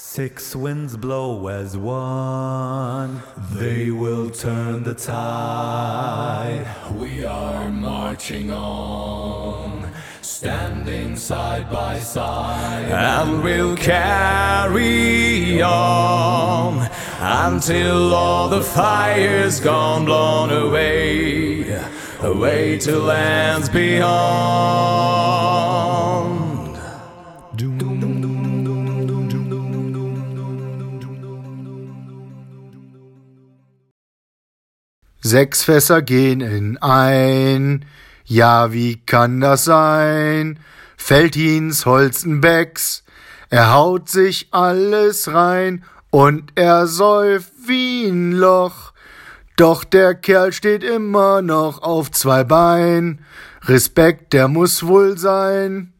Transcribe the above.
Six winds blow as one, they will turn the tide. We are marching on, standing side by side, and we'll carry on until all the fire's gone blown away, away to lands beyond. Sechs Fässer gehen in ein. Ja, wie kann das sein? Feldhins Holzenbecks, er haut sich alles rein und er säuft wie ein Loch. Doch der Kerl steht immer noch auf zwei Bein. Respekt, der muss wohl sein.